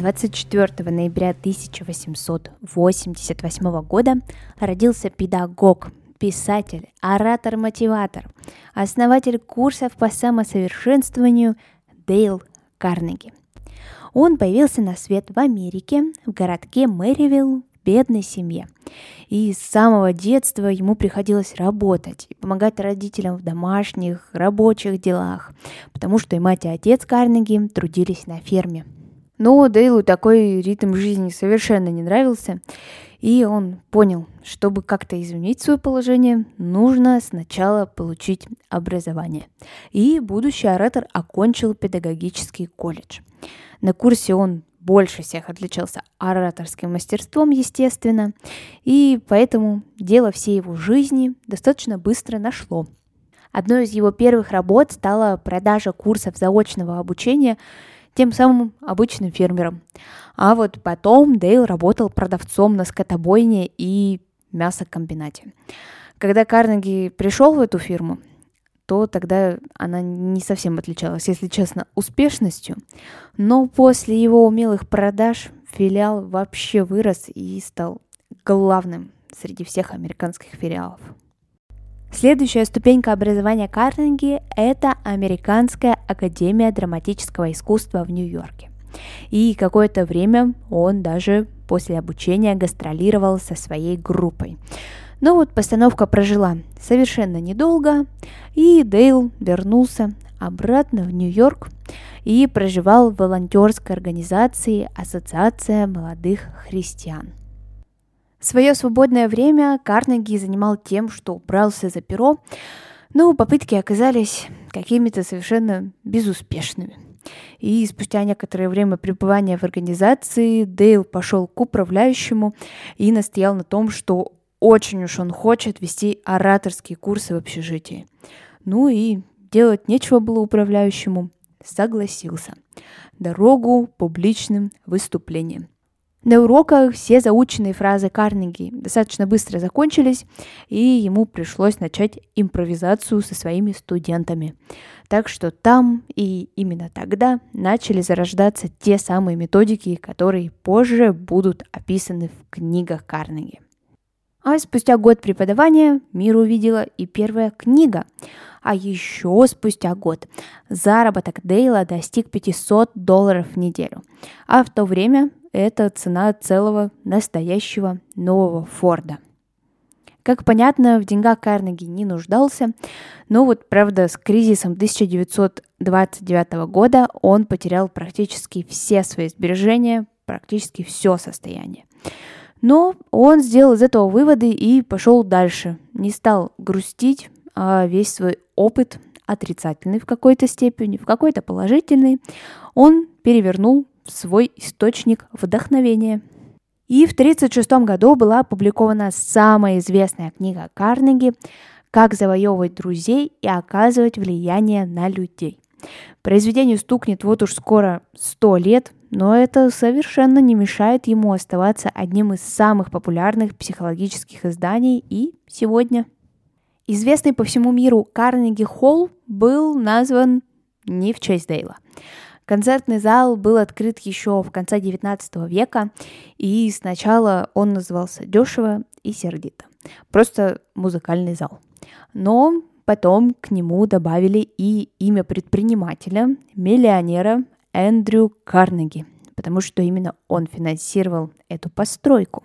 24 ноября 1888 года родился педагог, писатель, оратор-мотиватор, основатель курсов по самосовершенствованию Дейл Карнеги. Он появился на свет в Америке, в городке Мэривилл, в бедной семье. И с самого детства ему приходилось работать и помогать родителям в домашних, рабочих делах, потому что и мать, и отец Карнеги трудились на ферме – но Дейлу такой ритм жизни совершенно не нравился, и он понял, чтобы как-то изменить свое положение, нужно сначала получить образование. И будущий оратор окончил педагогический колледж. На курсе он больше всех отличался ораторским мастерством, естественно, и поэтому дело всей его жизни достаточно быстро нашло. Одной из его первых работ стала продажа курсов заочного обучения тем самым обычным фермером. А вот потом Дейл работал продавцом на скотобойне и мясокомбинате. Когда Карнеги пришел в эту фирму, то тогда она не совсем отличалась, если честно, успешностью. Но после его умелых продаж филиал вообще вырос и стал главным среди всех американских филиалов. Следующая ступенька образования Карнеги – это Американская академия драматического искусства в Нью-Йорке. И какое-то время он даже после обучения гастролировал со своей группой. Но вот постановка прожила совершенно недолго, и Дейл вернулся обратно в Нью-Йорк и проживал в волонтерской организации Ассоциация молодых христиан. Свое свободное время Карнеги занимал тем, что брался за перо, но попытки оказались какими-то совершенно безуспешными. И спустя некоторое время пребывания в организации Дейл пошел к управляющему и настоял на том, что очень уж он хочет вести ораторские курсы в общежитии. Ну и делать нечего было управляющему, согласился. Дорогу публичным выступлением. На уроках все заученные фразы Карнеги достаточно быстро закончились, и ему пришлось начать импровизацию со своими студентами. Так что там и именно тогда начали зарождаться те самые методики, которые позже будут описаны в книгах Карнеги. А спустя год преподавания мир увидела и первая книга. А еще спустя год заработок Дейла достиг 500 долларов в неделю. А в то время это цена целого настоящего нового Форда. Как понятно, в деньгах Карнеги не нуждался, но вот, правда, с кризисом 1929 года он потерял практически все свои сбережения, практически все состояние. Но он сделал из этого выводы и пошел дальше. Не стал грустить, а весь свой опыт, отрицательный в какой-то степени, в какой-то положительный, он перевернул свой источник вдохновения. И в 1936 году была опубликована самая известная книга Карнеги «Как завоевывать друзей и оказывать влияние на людей». Произведению стукнет вот уж скоро 100 лет, но это совершенно не мешает ему оставаться одним из самых популярных психологических изданий и сегодня. Известный по всему миру Карнеги Холл был назван не в честь Дейла. Концертный зал был открыт еще в конце XIX века, и сначала он назывался дешево и сердито. Просто музыкальный зал. Но потом к нему добавили и имя предпринимателя, миллионера Эндрю Карнеги, потому что именно он финансировал эту постройку.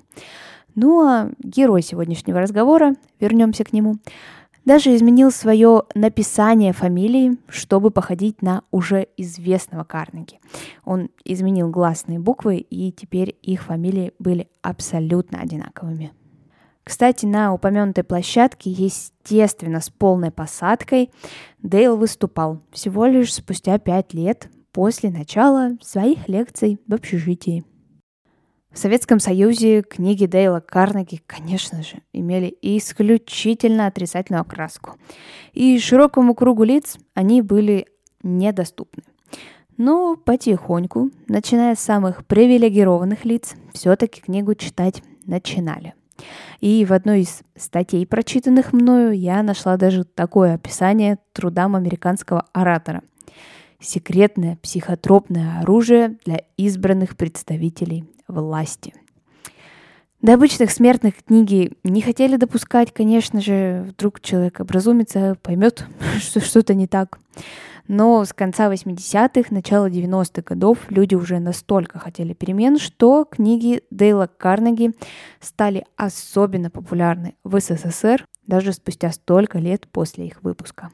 Ну а герой сегодняшнего разговора, вернемся к нему, даже изменил свое написание фамилии, чтобы походить на уже известного Карнеги. Он изменил гласные буквы, и теперь их фамилии были абсолютно одинаковыми. Кстати, на упомянутой площадке, естественно, с полной посадкой, Дейл выступал всего лишь спустя пять лет после начала своих лекций в общежитии. В Советском Союзе книги Дейла Карнеги, конечно же, имели исключительно отрицательную окраску. И широкому кругу лиц они были недоступны. Но потихоньку, начиная с самых привилегированных лиц, все-таки книгу читать начинали. И в одной из статей, прочитанных мною, я нашла даже такое описание трудам американского оратора. Секретное психотропное оружие для избранных представителей власти. До обычных смертных книги не хотели допускать, конечно же, вдруг человек образумится, поймет, что что-то не так. Но с конца 80-х, начала 90-х годов люди уже настолько хотели перемен, что книги Дейла Карнеги стали особенно популярны в СССР даже спустя столько лет после их выпуска.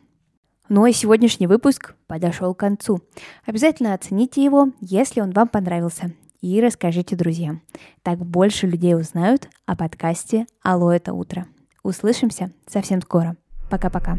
Ну а сегодняшний выпуск подошел к концу. Обязательно оцените его, если он вам понравился и расскажите друзьям. Так больше людей узнают о подкасте «Алло, это утро». Услышимся совсем скоро. Пока-пока.